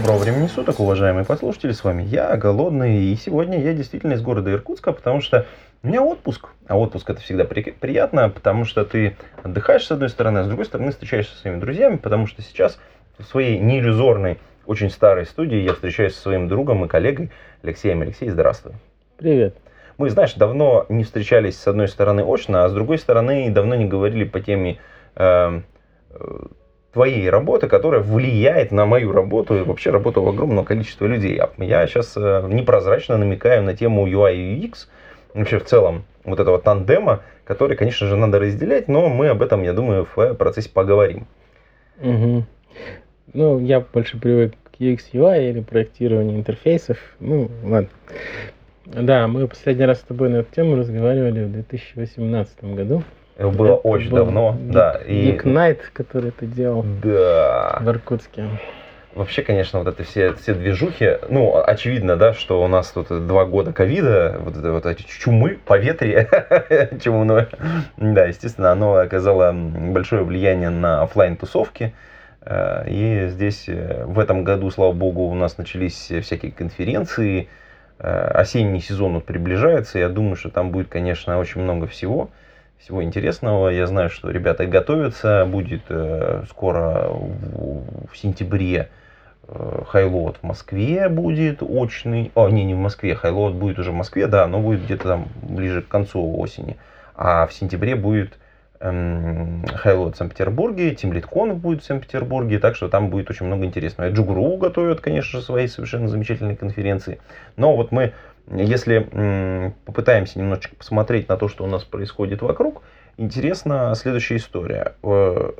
Доброго времени суток, уважаемые послушатели, с вами я, Голодный, и сегодня я действительно из города Иркутска, потому что у меня отпуск, а отпуск это всегда при- приятно, потому что ты отдыхаешь с одной стороны, а с другой стороны встречаешься со своими друзьями, потому что сейчас в своей неиллюзорной, очень старой студии я встречаюсь со своим другом и коллегой Алексеем. Алексей, здравствуй. Привет. Мы, знаешь, давно не встречались с одной стороны очно, а с другой стороны давно не говорили по теме э, э, твоей работы, которая влияет на мою работу и вообще работу огромного количества людей. А Я сейчас э, непрозрачно намекаю на тему UI и UX, вообще в целом вот этого тандема, который, конечно же, надо разделять, но мы об этом, я думаю, в процессе поговорим. Мгм. Ну, я больше привык к UX UI или проектированию интерфейсов. Ну, ладно. Да, мы последний раз с тобой на эту тему разговаривали в 2018 году. Это было Это очень был давно, Geek- да. И... Geek Night, который ты делал Да. в Иркутске. Вообще, конечно, вот это все, все движухи, ну, очевидно, да, что у нас тут два года ковида, вот это вот эти чумы, поветрие чумное, да, естественно, оно оказало большое влияние на оффлайн тусовки Э, И здесь э, в этом году, слава богу, у нас начались всякие конференции, Э, осенний сезон вот приближается, я думаю, что там будет, конечно, очень много всего, всего интересного. Я знаю, что ребята готовятся, будет э, скоро в, сентябре э, HighLoad в Москве будет очный. О, не, не в Москве, HighLoad будет уже в Москве, да, но будет где-то там ближе к концу осени. А в сентябре будет эм, Хайлот в Санкт-Петербурге, Тимлиткон будет в Санкт-Петербурге, так что там будет очень много интересного. И Джугру готовят, конечно свои совершенно замечательные конференции. Но вот мы, если попытаемся немножечко посмотреть на то, что у нас происходит вокруг, интересна следующая история. Э,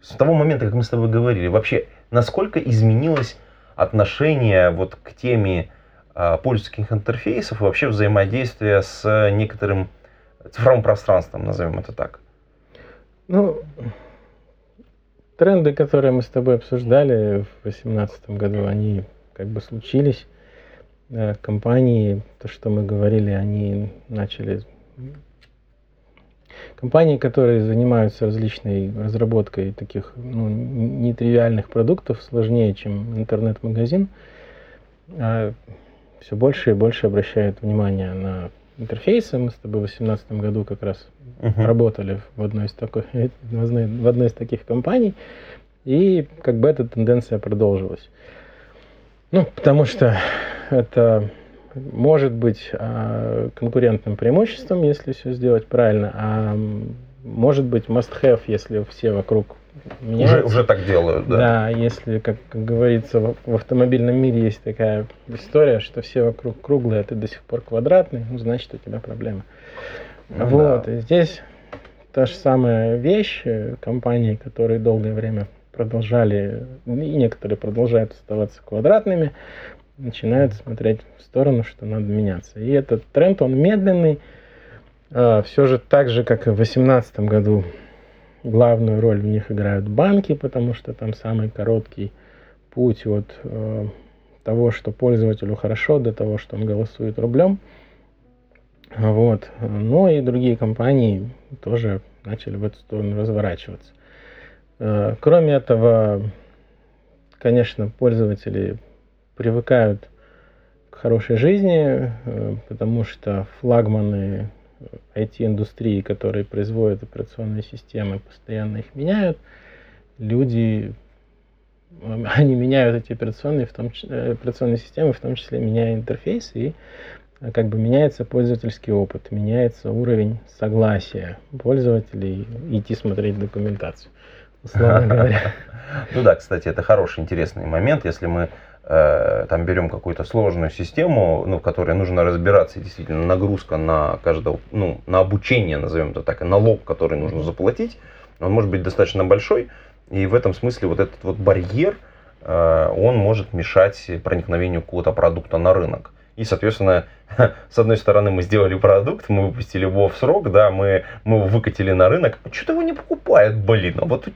С того момента, как мы с тобой говорили, вообще, насколько изменилось отношение вот к теме а, пользовательских интерфейсов вообще взаимодействия с некоторым цифровым пространством, назовем это так. Ну, тренды, которые мы с тобой обсуждали в 2018 году, они как бы случились. Э, Компании, то, что мы говорили, они начали... Компании, которые занимаются различной разработкой таких ну, нетривиальных продуктов, сложнее, чем интернет-магазин, все больше и больше обращают внимание на интерфейсы. Мы с тобой в 2018 году как раз Мгм. работали в одной из такой, в одной из таких компаний, и как бы эта тенденция продолжилась. Ну, потому что это может быть а, конкурентным преимуществом, если все сделать правильно, а может быть must-have, если все вокруг Уже, меняются. уже так делают, да. Да, если, как, как говорится, в, в автомобильном мире есть такая история, что все вокруг круглые, а ты до сих пор квадратный, ну, значит, у тебя проблема. Ну вот, да. и здесь та же самая вещь. э, Компании, которые долгое время продолжали, и некоторые продолжают оставаться квадратными, начинают смотреть в сторону, что надо меняться. И этот тренд, он медленный. все же так же, как и в 2018 году, главную роль в них играют банки, потому что там самый короткий путь от э, того, что пользователю хорошо, до того, что он голосует рублем. Вот. Ну и другие компании тоже начали в эту сторону разворачиваться. Э, Кроме этого, конечно, пользователи привыкают к хорошей жизни, э, потому что флагманы IT-индустрии, которые производят операционные системы, постоянно их меняют. Люди, э, они меняют эти операционные, в том, э, операционные системы, в том числе меняя интерфейс, и э, как бы меняется пользовательский опыт, меняется уровень согласия пользователей идти смотреть документацию, условно говоря. Ну да, кстати, это хороший, интересный момент, если мы э, там берем какую-то сложную систему, ну, в которой нужно разбираться, действительно нагрузка на каждого, ну, на обучение, назовем это так, и налог, который нужно заплатить, он может быть достаточно большой, и в этом смысле вот этот вот барьер, э, он может мешать проникновению какого-то продукта на рынок. И, соответственно, с одной стороны, мы сделали продукт, мы выпустили его в срок, да, мы, мы его выкатили на рынок. Что-то его не покупает, блин, а вот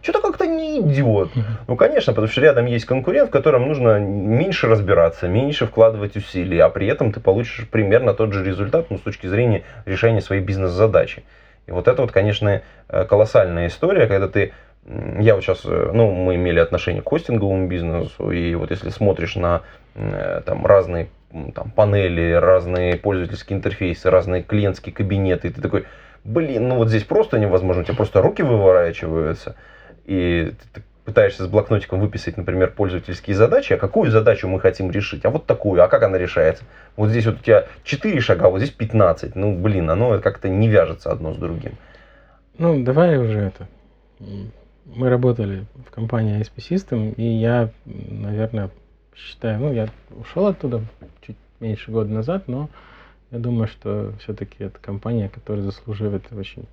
что-то как-то не идет. Ну, конечно, потому что рядом есть конкурент, в котором нужно меньше разбираться, меньше вкладывать усилий, а при этом ты получишь примерно тот же результат, ну, с точки зрения решения своей бизнес-задачи. И вот это вот, конечно, э, колоссальная история, когда ты я вот сейчас, э, ну, мы имели отношение к хостинговому бизнесу, и вот если смотришь на э, там разные там, панели, разные пользовательские интерфейсы, разные клиентские кабинеты, и ты такой, блин, ну вот здесь просто невозможно, у тебя просто руки выворачиваются, и ты пытаешься с блокнотиком выписать, например, пользовательские задачи, а какую задачу мы хотим решить, а вот такую, а как она решается? Вот здесь вот у тебя 4 шага, а вот здесь 15, ну, блин, оно как-то не вяжется одно с другим. Ну, давай уже это. Мы работали в компании ISP System, и я, наверное, считаю, ну, я ушел оттуда чуть меньше года назад, но я думаю, что все-таки это компания, которая заслуживает очень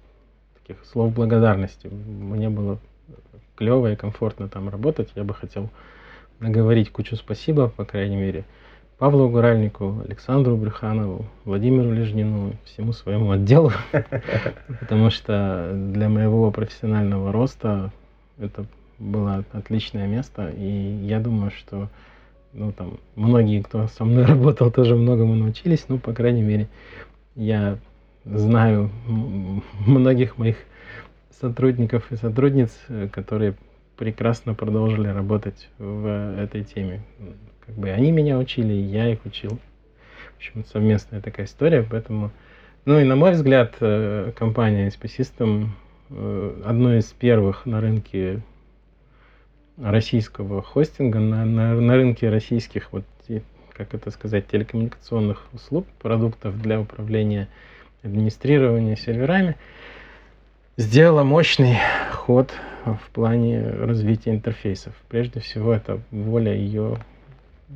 таких слов благодарности. Мне было клево и комфортно там работать. Я бы хотел наговорить кучу спасибо, по крайней мере, Павлу Гуральнику, Александру Брюханову, Владимиру Лежнину, всему своему отделу, потому что для моего профессионального роста это было отличное место, и я думаю, что ну, там, многие, кто со мной работал, тоже многому научились, ну, по крайней мере, я знаю многих моих сотрудников и сотрудниц, э, которые прекрасно продолжили работать в этой теме. Как бы они меня учили, и я их учил. В общем, совместная такая история, поэтому... Ну и на мой взгляд, э, компания SP System э, одной из первых на рынке российского хостинга, на, на, на рынке российских, вот, как это сказать, телекоммуникационных услуг, продуктов для управления администрирования серверами, сделала мощный ход в плане развития интерфейсов. Прежде всего, это воля ее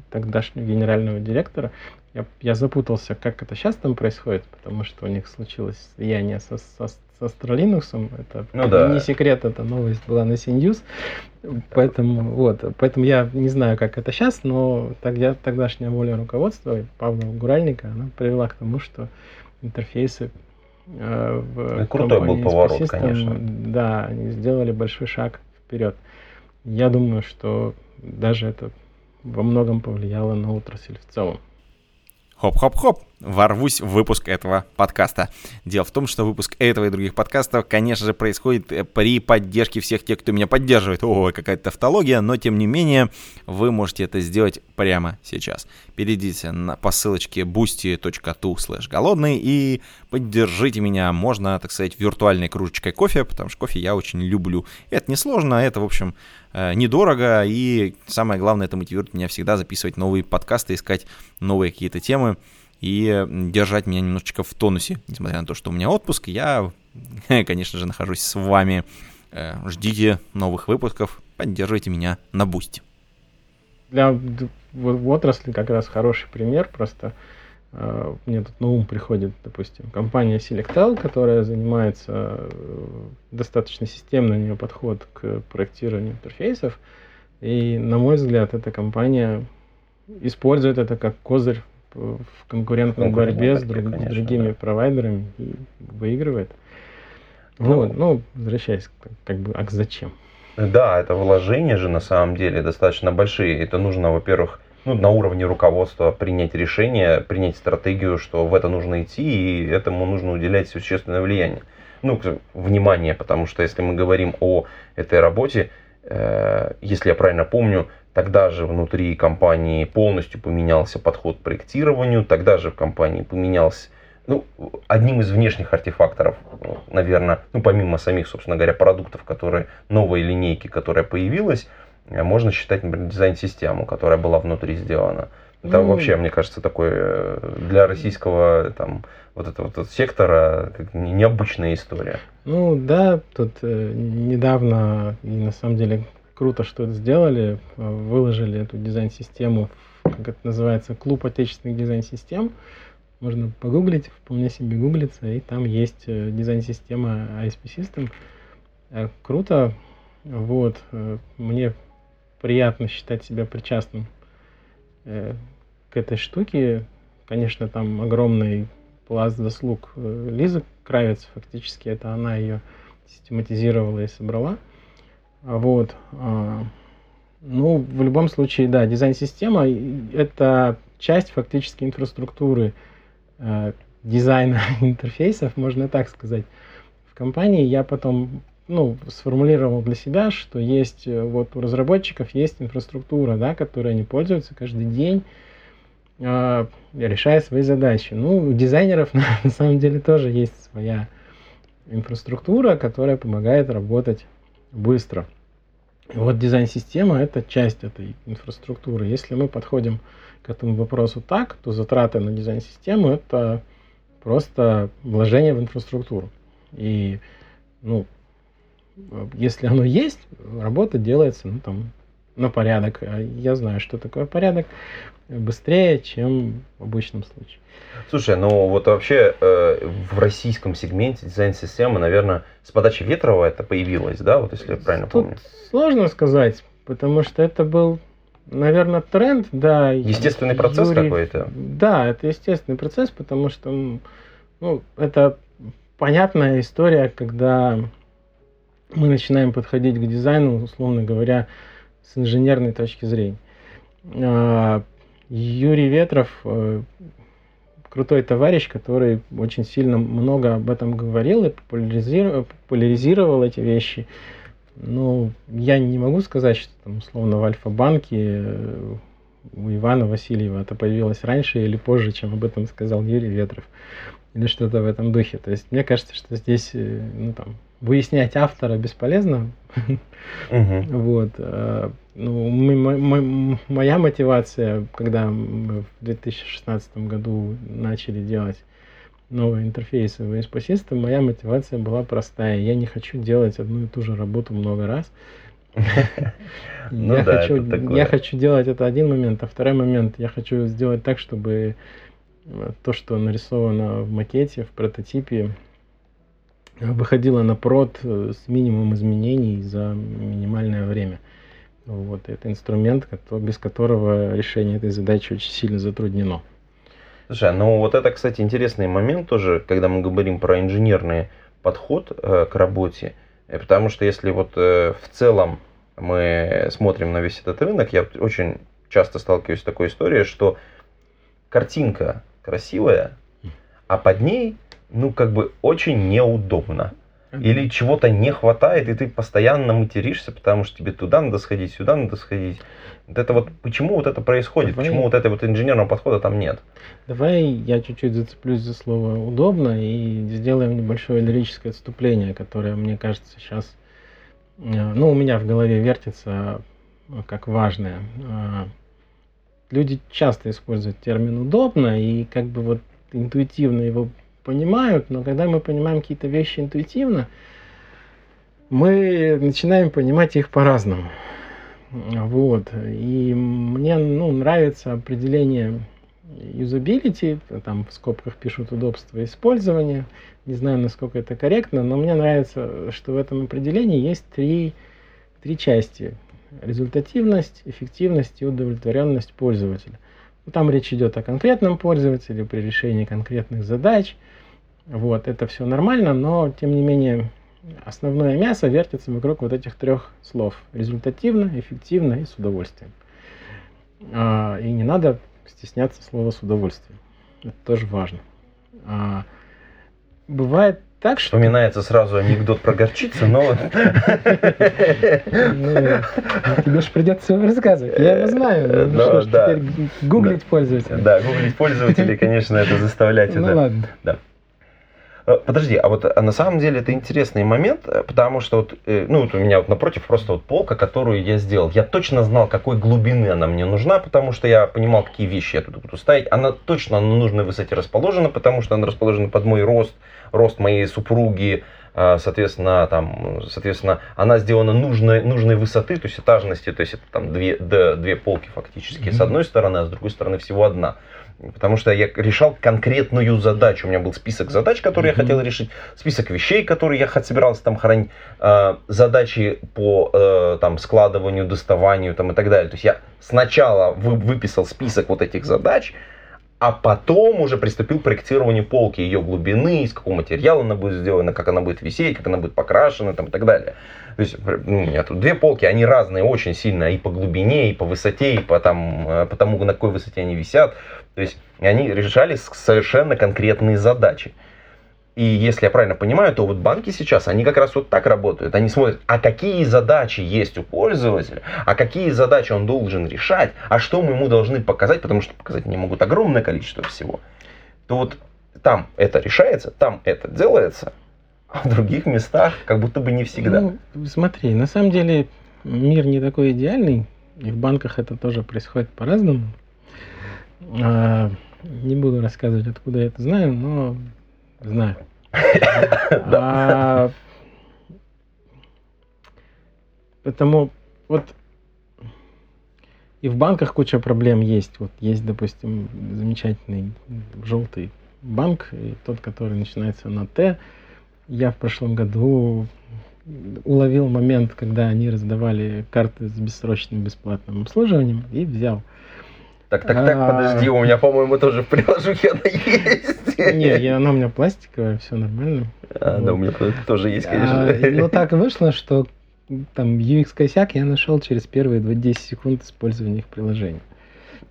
тогдашнего генерального директора. Я, я запутался, как это сейчас там происходит, потому что у них случилось слияние со, со, со Astralinux. Это ну, да. не секрет, эта новость была на CNews. Поэтому, вот, поэтому я не знаю, как это сейчас, но тогда, тогдашняя воля руководства Павла Гуральника, она привела к тому, что интерфейсы э, в Крутой был поворот, System, конечно. Да, они сделали большой шаг вперед. Я думаю, что даже это во многом повлияло на отрасль в целом. Хоп-хоп-хоп, ворвусь в выпуск этого подкаста. Дело в том, что выпуск этого и других подкастов, конечно же, происходит э, при поддержке всех тех, кто меня поддерживает. Ой, какая-то тавтология, но тем не менее, вы можете это сделать прямо сейчас. Перейдите на, по ссылочке boosty.to slash голодный и поддержите меня. Можно, так сказать, виртуальной кружечкой кофе, потому что кофе я очень люблю. Это несложно, это, в общем, э, недорого, и самое главное, это мотивирует меня всегда записывать новые подкасты, искать новые какие-то темы и держать меня немножечко в тонусе. Несмотря на то, что у меня отпуск, я, конечно же, нахожусь с вами. Э, ждите новых выпусков, поддерживайте меня на бусте. Для отрасли как раз хороший пример, просто э, мне тут на ум приходит, допустим, компания Selectel, которая занимается э, достаточно системный у нее подход к проектированию интерфейсов. И, на мой взгляд, эта компания использует это как козырь в конкурентной в борьбе с, друг, конечно, с другими да. провайдерами и выигрывает. Ну, вот, ну, возвращаясь, как, как бы, а зачем? Да, это вложения же на самом деле достаточно большие. Это нужно, во-первых, ну, на уровне руководства принять решение, принять стратегию, что в это нужно идти, и этому нужно уделять существенное влияние. Ну, внимание, потому что если мы говорим о этой работе, э, если я правильно помню, Тогда же внутри компании полностью поменялся подход к проектированию, тогда же в компании поменялся ну, одним из внешних артефакторов, наверное, ну, помимо самих, собственно говоря, продуктов, которые, новой линейки, которая появилась, э, можно считать, например, дизайн-систему, которая была внутри сделана. Это ну, вообще, мне кажется, такой э, для российского там, вот этого вот сектора необычная история. Ну да, тут э, недавно, и на самом деле круто, что это сделали, э, выложили эту дизайн-систему, как это называется, клуб отечественных дизайн-систем. Можно погуглить, вполне себе гуглиться, и там есть э, дизайн-система ISP System. Э, круто, вот, мне приятно считать себя причастным к этой штуке. конечно, там огромный пласт заслуг Лизы Кравец, фактически это она ее систематизировала и собрала. Вот. а, Ну, в любом случае, да, дизайн-система – это часть фактически инфраструктуры э, дизайна интерфейсов, можно так сказать. В компании я потом ну, сформулировал для себя, что есть э, вот у разработчиков есть инфраструктура, да, которой они пользуются каждый день, э, решая свои задачи. Ну, у дизайнеров на, на самом деле тоже есть своя инфраструктура, которая помогает работать быстро. И вот дизайн-система – это часть этой инфраструктуры. Если мы подходим к этому вопросу так, то затраты на дизайн-систему – это просто вложение в инфраструктуру. И, ну, если оно есть, работа делается, ну, там, на порядок. А Я знаю, что такое порядок, быстрее, чем в обычном случае. Слушай, ну вот вообще э, в российском сегменте дизайн-системы, наверное, с подачи Ветрова это появилось, да, вот если я правильно Тут помню. сложно сказать, потому что это был, наверное, тренд, да. Естественный процесс Юрий- какой-то. Да, это естественный процесс, потому что, ну, это понятная история, когда мы начинаем подходить к дизайну, условно говоря, с инженерной точки зрения. А, Юрий Ветров э, крутой товарищ, который очень сильно много об этом говорил и популяризировал, популяризировал эти вещи. Ну, я не могу сказать, что там, условно, в Альфа-банке э, у Ивана Васильева это появилось раньше или позже, чем об этом сказал Юрий Ветров. Или что-то в этом духе. То есть мне кажется, что здесь, э, ну, там, выяснять автора бесполезно. Вот. э, Ну, мы- мо- моя мотивация, когда мы в 2016 году начали делать новые интерфейсы в ASP System, моя мотивация была простая. Я не хочу делать одну и ту же работу много раз. Ну я, хочу, я хочу делать это один момент, а второй момент я хочу сделать так, чтобы э, то, что нарисовано в макете, в прототипе, выходило на прод э, с минимумом изменений за минимальное время. Вот, это инструмент, без которого решение этой задачи очень сильно затруднено. Слушай, ну вот это, кстати, интересный момент тоже, когда мы говорим про инженерный подход э, к работе, Э, потому что если вот в целом мы смотрим на весь этот рынок, я очень часто сталкиваюсь с такой историей, что картинка красивая, а под ней, ну, как бы очень неудобно. Или чего-то не хватает, и ты постоянно материшься, потому что тебе туда надо сходить, сюда надо сходить. Вот это вот, почему вот это происходит? Давай. Почему вот этой вот инженерного подхода там нет? Давай я чуть-чуть зацеплюсь за слово удобно и сделаем небольшое лирическое отступление, которое, мне кажется, сейчас, ну, у меня в голове вертится э, как важное. А, Люди часто используют термин удобно и как бы вот интуитивно его понимают, но когда мы понимаем какие-то вещи интуитивно, мы начинаем понимать их по-разному. Вот. И мне ну, нравится определение юзабилити, там в скобках пишут удобство использования. Не знаю, насколько это корректно, но мне нравится, что в этом определении есть три, три части. Результативность, эффективность и удовлетворенность пользователя. Там речь идет о конкретном пользователе при решении конкретных задач. Вот, это все нормально, но тем не менее основное мясо вертится вокруг вот этих трех слов. Результативно, эффективно и с удовольствием. А, и не надо стесняться слова с удовольствием. Это тоже важно. А, бывает так, что... Вспоминается сразу анекдот про горчицу, но... Ну, тебе же придется его рассказывать. Я его знаю. Ну, да. гуглить пользователя. Да, гуглить пользователей, конечно, это заставлять Ну ладно. Э, Подожди, а вот а на самом деле это интересный момент, э, потому что вот, э, ну вот у меня вот напротив просто вот полка, которую я сделал. Я точно знал, какой глубины она мне нужна, потому что я понимал, какие вещи я туда буду ставить. Она точно на нужной высоте расположена, потому что она расположена под мой рост, рост моей супруги, соответственно, там, соответственно, она сделана нужной, нужной высоты, то есть этажности, то есть это там две, две полки фактически, с Мгм. одной стороны, а с другой стороны всего одна. Потому что я решал конкретную задачу. У меня был список задач, которые я Мгм. хотел решить, список вещей, которые я собирался там хранить, э, задачи по э, там, складыванию, доставанию там, и так далее. То есть я сначала вы- выписал список вот этих задач, а потом уже приступил к проектированию полки, ее глубины, из какого материала она будет сделана, как она будет висеть, как она будет покрашена там, и так далее. То есть ну, у меня тут две полки, они разные очень сильно и по глубине, и по высоте, и по, там, э, по тому, на какой высоте они висят. То есть они решали совершенно конкретные задачи. И если я правильно понимаю, то вот банки сейчас, они как раз вот так работают. Они смотрят, а какие задачи есть у пользователя, а какие задачи он должен решать, а что мы ему должны показать, потому что показать не могут огромное количество всего. То вот там это решается, там это делается, а в других местах как будто бы не всегда. Ну, смотри, на самом деле мир не такой идеальный, и в банках это тоже происходит по-разному. А, не буду рассказывать, откуда я это знаю, но Знаю. А, потому вот и в банках куча проблем есть. Вот есть, допустим, замечательный желтый банк, и тот, который начинается на Т. Я в прошлом году уловил момент, когда они раздавали карты с бессрочным бесплатным обслуживанием и взял так, так, так, подожди, у меня, по-моему, тоже в приложухе она есть. Не, она у меня пластиковая, все нормально. А, да, у меня тоже есть, конечно. А, ну, так вышло, что там UX косяк я нашел через первые 10 секунд использования их приложения.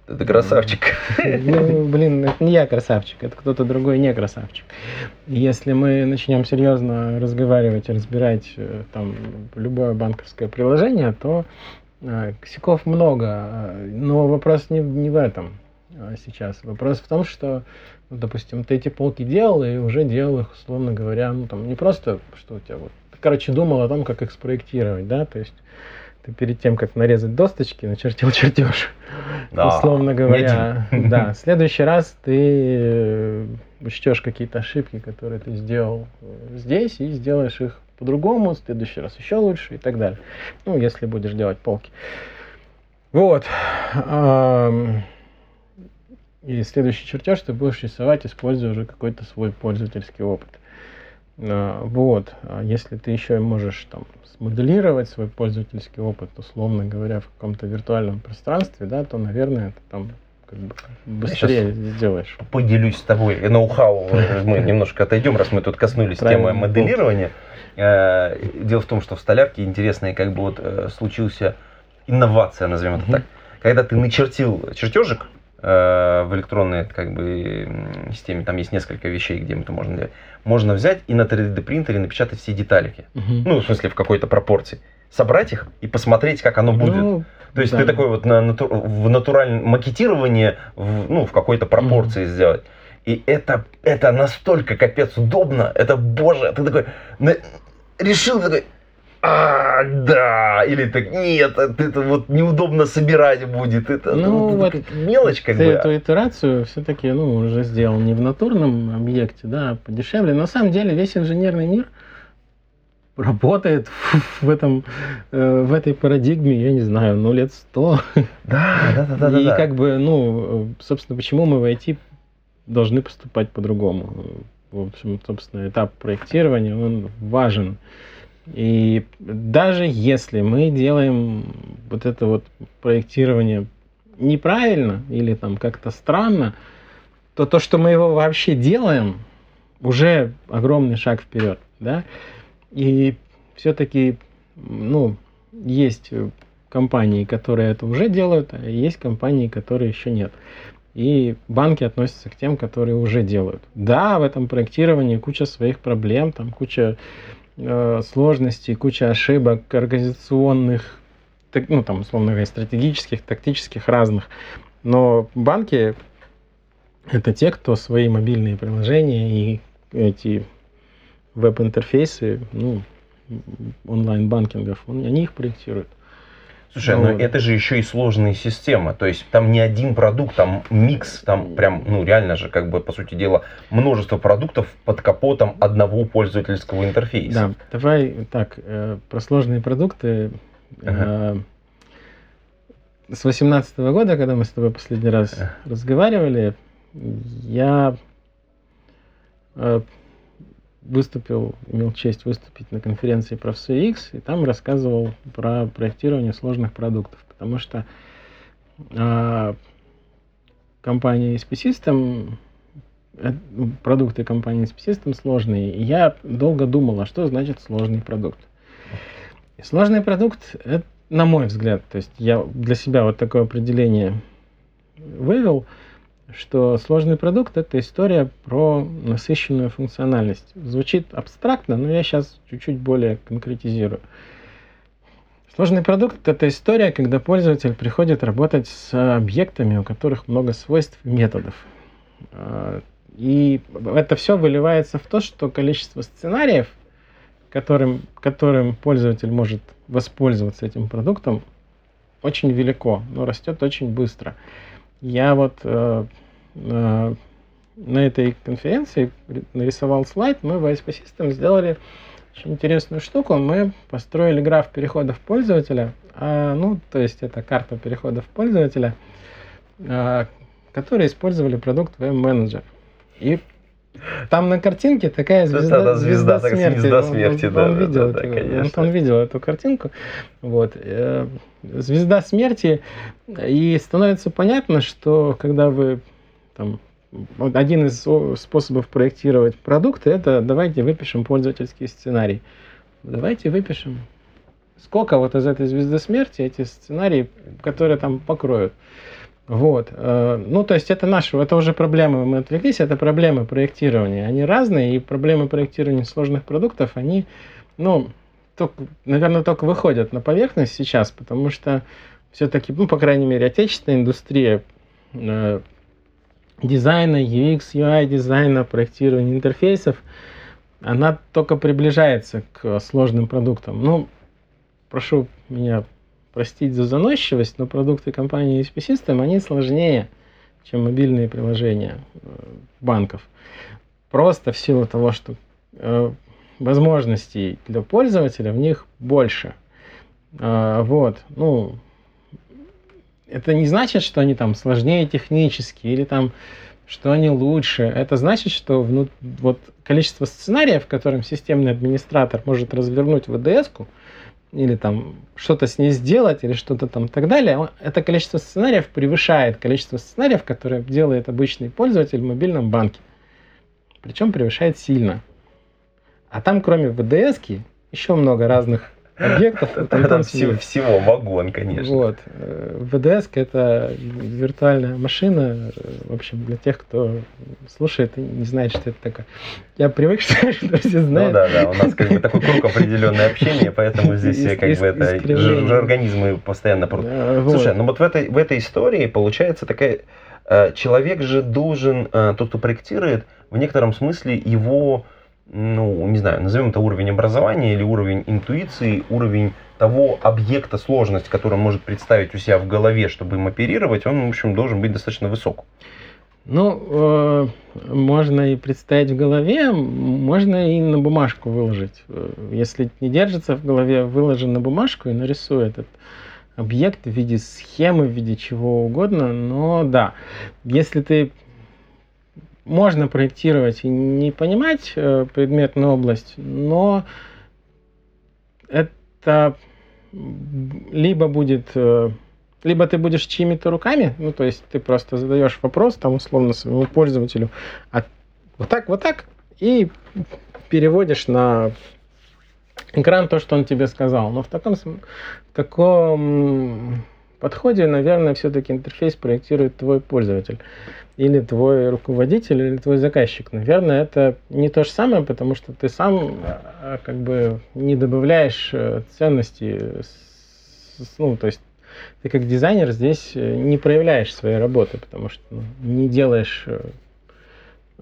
Это красавчик. Ну, блин, это не я красавчик, это кто-то другой не красавчик. Если мы начнем серьезно разговаривать и разбирать э, там любое банковское приложение, то а, косяков много, а, но вопрос не, не в этом а, сейчас. Вопрос в том, что, ну, допустим, ты эти полки делал и уже делал их, условно говоря, ну там не просто, что у тебя вот, ты, короче, думал о том, как их спроектировать, да, то есть ты перед тем, как нарезать досточки, начертил чертеж. Да, условно говоря. Да, в следующий раз ты э, учтешь какие-то ошибки, которые ты сделал э, здесь, и сделаешь их по-другому, в следующий раз еще лучше и так далее. Ну, если будешь делать полки. Вот. И следующий чертеж ты будешь рисовать, используя уже какой-то свой пользовательский опыт. А, вот. А если ты еще можешь там смоделировать свой пользовательский опыт, условно говоря, в каком-то виртуальном пространстве, да, то, наверное, это там как бы быстрее сделаешь. Поделюсь с тобой ноу-хау. Мы немножко отойдем, раз мы тут коснулись темы моделирования. Э, дело в том, что в столярке интересная как бы вот э, случился инновация, назовем это так. Когда ты начертил чертежик э, в электронной как бы системе, там есть несколько вещей, где это можно делать, можно взять и на 3D принтере напечатать все деталики. Ну, в смысле, в какой-то пропорции. Собрать их и посмотреть, как оно будет. Ну, То есть да. ты такой вот на натур, в натуральном макетировании, в, ну, в какой-то пропорции mm сделать. И это, это настолько капец удобно, это боже, ты такой на, решил такой, а, да, или так, нет, это, вот неудобно собирать будет, это ну, вот мелочь как ты бы. эту итерацию все-таки, ну, уже сделал не в натурном объекте, да, а подешевле. На самом деле весь инженерный мир работает в этом э, в этой парадигме, я не знаю, ну лет сто. Да, да, да, да. И да, как бы, ну, собственно, почему мы в IT должны поступать по-другому. В общем, собственно, этап проектирования, он важен. И даже если мы делаем вот это вот проектирование неправильно или там как-то странно, то то, что мы его вообще делаем, уже огромный шаг вперед, да. И все-таки, ну, есть компании, которые это уже делают, а есть компании, которые еще нет. И банки относятся к тем, которые уже делают. Да, в этом проектировании куча своих проблем, там куча э, сложностей, куча ошибок организационных, так, ну там, условно говоря, стратегических, тактических, разных. Но банки это те, кто свои мобильные приложения и эти веб-интерфейсы, ну, онлайн-банкингов, они их проектируют. Слушай, ну, но это же еще и сложная система. То есть там не один продукт, там микс, там прям, ну реально же, как бы, по сути дела, множество продуктов под капотом одного пользовательского интерфейса. Да, давай так, э, про сложные продукты. Ага. Э, с 2018 года, когда мы с тобой последний раз ага. разговаривали, я э, выступил, имел честь выступить на конференции про CX, и там рассказывал про проектирование сложных продуктов, потому что а, компания SP System, э, продукты компании SP System сложные. И я долго думал, а что значит сложный продукт. И сложный продукт, это, на мой взгляд, то есть я для себя вот такое определение вывел, что сложный продукт это история про насыщенную функциональность. Звучит абстрактно, но я сейчас чуть-чуть более конкретизирую. Сложный продукт – это история, когда пользователь приходит работать с объектами, у которых много свойств и методов. А, и это все выливается в то, что количество сценариев, которым, которым пользователь может воспользоваться этим продуктом, очень велико, но растет очень быстро. Я вот э, э, на этой конференции нарисовал слайд, мы в ISP System сделали очень интересную штуку. Мы построили граф переходов пользователя, а, ну, то есть это карта переходов пользователя, а, которые использовали продукт VM Manager. И там на картинке такая звезда, да, звезда, звезда смерти. Звезда смерти, он, да, он, да, видел да, эту, конечно. он, видел эту картинку. Вот. Э, звезда смерти. И становится понятно, что когда вы там, один из способов проектировать продукты это давайте выпишем пользовательский сценарий. Давайте выпишем. Сколько вот из этой звезды смерти эти сценарии, которые там покроют. Вот. э, Ну, то есть это наши, это уже проблемы, мы отвлеклись, это проблемы проектирования. Они разные, и проблемы проектирования сложных продуктов, они, ну, только, наверное, только выходят на поверхность сейчас, потому что все-таки, ну, по крайней мере, отечественная индустрия э, дизайна, UX, UI дизайна, проектирования интерфейсов, она только приближается к сложным продуктам. Ну, прошу меня простить за заносчивость, но продукты компании SP System, они сложнее, чем мобильные приложения э, банков. Просто в силу того, что э, возможностей для пользователя в них больше. Э, вот, ну, это не значит, что они там сложнее технически или там что они лучше. Это значит, что вну... вот количество сценариев, в котором системный администратор может развернуть VDS-ку, или там что-то с ней сделать, или что-то там так далее, это количество сценариев превышает количество сценариев, которые делает обычный пользователь в мобильном банке. Причем превышает сильно. А там, кроме VDS, еще много разных объектов. Там, всего, всего вагон, конечно. Вот. VDS это виртуальная машина. В общем, для тех, кто слушает и не знает, что это такое. Я привык, что, что все знают. Ну да, да, у нас как бы такой круг определенное общение, поэтому здесь Ис- как бы это организмы постоянно... Да, вот. Слушай, ну вот в этой, в этой истории получается такая... э, Человек же должен, э, тот, кто проектирует, в некотором смысле его, ну, не знаю, назовем это уровень образования или уровень интуиции, уровень того объекта сложности, который он может представить у себя в голове, чтобы им оперировать, он, в общем, должен быть достаточно высок. Ну, э, можно и представить в голове, можно и на бумажку выложить. Э, Если не держится в голове, выложи на бумажку и нарисуй этот объект в виде схемы, в виде чего угодно. Но да, если ты можно проектировать и не понимать э, предметную область, но это либо будет э, либо ты будешь чьими-то руками, ну, то есть ты просто задаешь вопрос там условно своему пользователю, а вот так, вот так, и переводишь на экран то, что он тебе сказал. Но в таком, в таком подходе, наверное, все-таки интерфейс проектирует твой пользователь или твой руководитель, или твой заказчик. Наверное, это не то же самое, потому что ты сам э, как бы не добавляешь э, ценности, ну, то есть ты как дизайнер здесь э, не проявляешь своей работы, потому что ну, не делаешь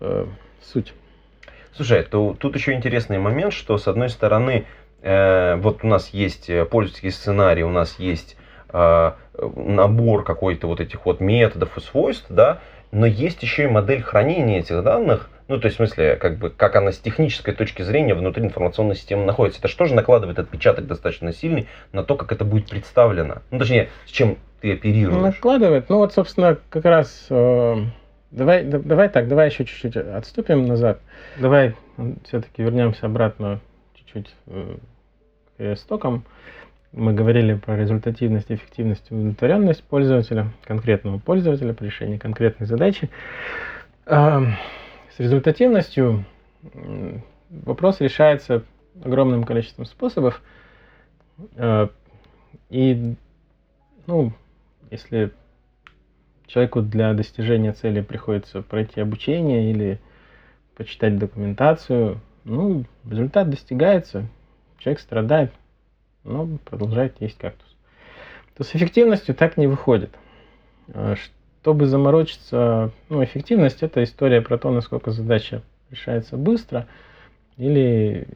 э, суть. Слушай, то, тут еще интересный момент, что с одной стороны, э, вот у нас есть пользовательский сценарий, у нас есть э, набор какой-то вот этих вот методов и свойств, да, но есть еще и модель хранения этих данных, ну, то есть, в смысле, как бы, как она с технической точки зрения внутри информационной системы находится. Это что же накладывает отпечаток достаточно сильный на то, как это будет представлено? Ну, точнее, с чем ты оперируешь. Накладывает. Ну вот, собственно, как раз э, давай, да- давай так, давай еще чуть-чуть отступим назад. Давай все-таки вернемся обратно чуть-чуть э, к истокам. Мы говорили про результативность, эффективность удовлетворенность пользователя, конкретного пользователя при решении конкретной задачи. А, с результативностью вопрос решается огромным количеством способов. А, и, ну, если человеку для достижения цели приходится пройти обучение или почитать документацию, ну, результат достигается, человек страдает, но продолжает есть кактус. То с эффективностью так не выходит. А чтобы заморочиться, ну, эффективность это история про то, насколько задача решается быстро или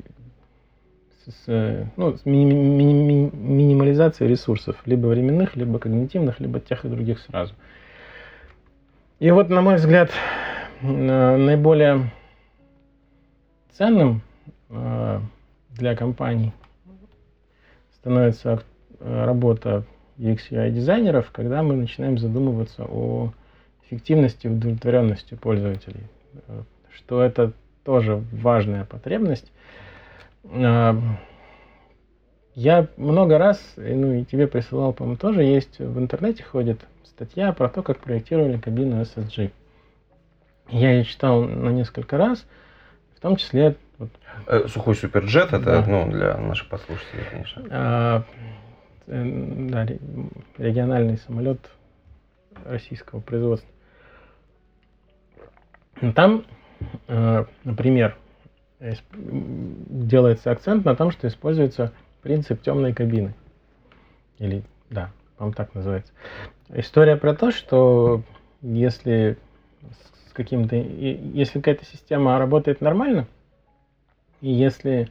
с, ну, с ми- ми- ми- минимализацией ресурсов, либо временных, либо когнитивных, либо тех и других сразу. И вот, на мой взгляд, наиболее ценным э, для компаний становится э, работа UX UI дизайнеров, когда мы начинаем задумываться о эффективности и удовлетворенности пользователей. Э, что это тоже важная потребность. Я много раз, ну и тебе присылал, по-моему, тоже есть в интернете ходит статья про то, как проектировали кабину SSG. Я ее читал на несколько раз, в том числе... Э, Сухой суперджет, это да. ну, для наших послушателей, конечно. А, э, да, региональный самолет российского производства. Там, э, например, делается акцент на том, что используется принцип темной кабины. Или, да, по-моему, так называется. История про то, что если с каким-то, если какая-то система работает нормально, и если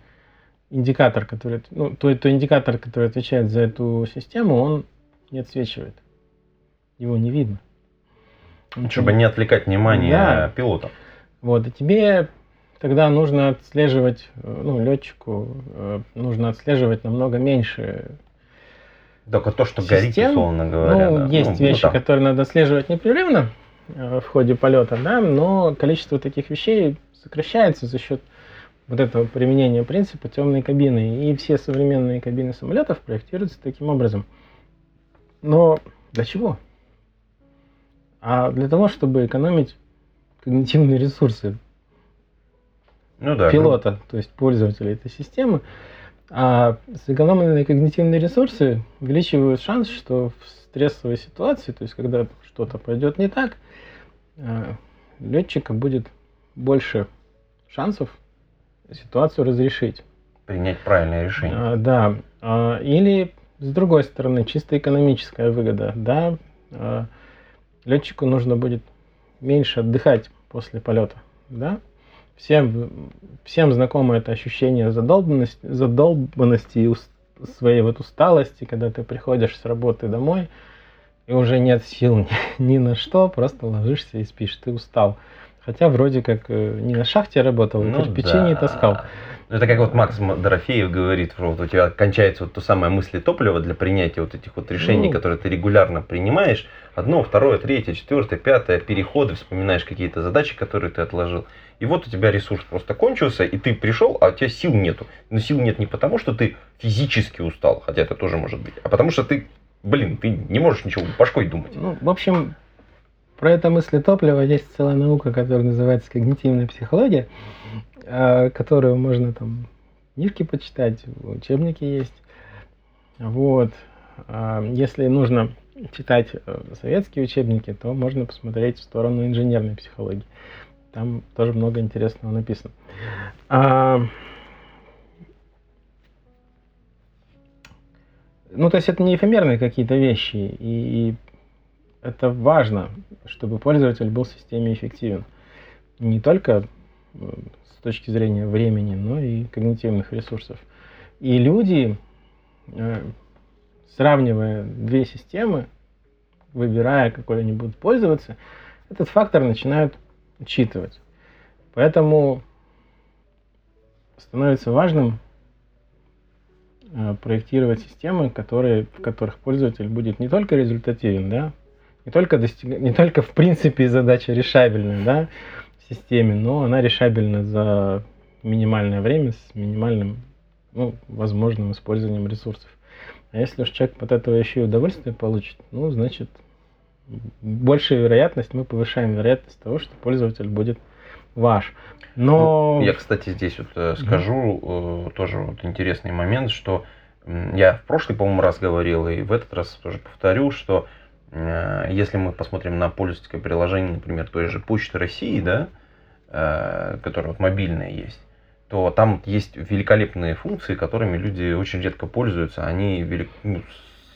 индикатор, который, ну, то, то индикатор, который отвечает за эту систему, он не отсвечивает. Его не видно. Чтобы не отвлекать внимание да. пилота. Вот, и тебе тогда нужно отслеживать, ну, летчику э, нужно отслеживать намного меньше только то, что горит, условно говоря. Ну, да. есть ну, вещи, ну, которые надо отслеживать непрерывно э, в ходе полета, да, но количество таких вещей сокращается за счет вот этого применения принципа темной кабины. И все современные кабины самолетов проектируются таким образом. Но для чего? А для того, чтобы экономить когнитивные ресурсы ну, да, пилота, ну... то есть пользователя этой системы. А сэкономленные когнитивные ресурсы увеличивают шанс, что в стрессовой ситуации, то есть когда что-то пойдет не так, э, летчика будет больше шансов ситуацию разрешить. Принять правильное решение. А, да. А, или с другой стороны, чисто экономическая выгода. Да, а, летчику нужно будет меньше отдыхать после полета. Да? Всем, всем знакомо это ощущение задолбанности, задолбанности и уст, своей вот усталости, когда ты приходишь с работы домой, и уже нет сил ни, ни на что, просто ложишься и спишь, ты устал. Хотя вроде как э, не на шахте работал, ну, кирпичи да. не таскал. Ну, это как вот Макс Дорофеев говорит, что вот у тебя кончается вот то самое мысли топлива для принятия вот этих вот решений, ну, которые ты регулярно принимаешь. Одно, второе, третье, четвертое, пятое, переходы, вспоминаешь какие-то задачи, которые ты отложил. И вот у тебя ресурс просто кончился, и ты пришел, а у тебя сил нету. Но сил нет не потому, что ты физически устал, хотя это тоже может быть, а потому что ты, блин, ты не можешь ничего башкой думать. Ну, в общем, про это мысли топлива есть целая наука, которая называется когнитивная психология. А, которую можно там книжки почитать, учебники есть. Вот. А, если нужно читать э, советские учебники, то можно посмотреть в сторону инженерной психологии. Там тоже много интересного написано. Ну, то есть это не эфемерные какие-то вещи, и это важно, чтобы пользователь был в системе эффективен. Не только э, с точки зрения времени, но и когнитивных ресурсов. И люди, э, сравнивая две системы, выбирая, какой они будут пользоваться, этот фактор начинают учитывать. Поэтому становится важным э, проектировать системы, которые, в которых пользователь будет не только результативен, да, не только, достиг... не только в принципе задача решабельная, да, системе, но она решабельна за минимальное время с минимальным ну, возможным использованием ресурсов. А если уж человек от этого еще и удовольствие получит, ну, значит, большая вероятность, мы повышаем вероятность того, что пользователь будет ваш. Но... Ну, я, кстати, здесь вот э, скажу э, тоже вот интересный момент, что я в прошлый, по-моему, раз говорил, и в этот раз тоже повторю, что э, если мы посмотрим на пользовательское приложение, например, той же Почты России, да, э, которая вот мобильная есть, то там есть великолепные функции, которыми люди очень редко пользуются. Они, велик... ну,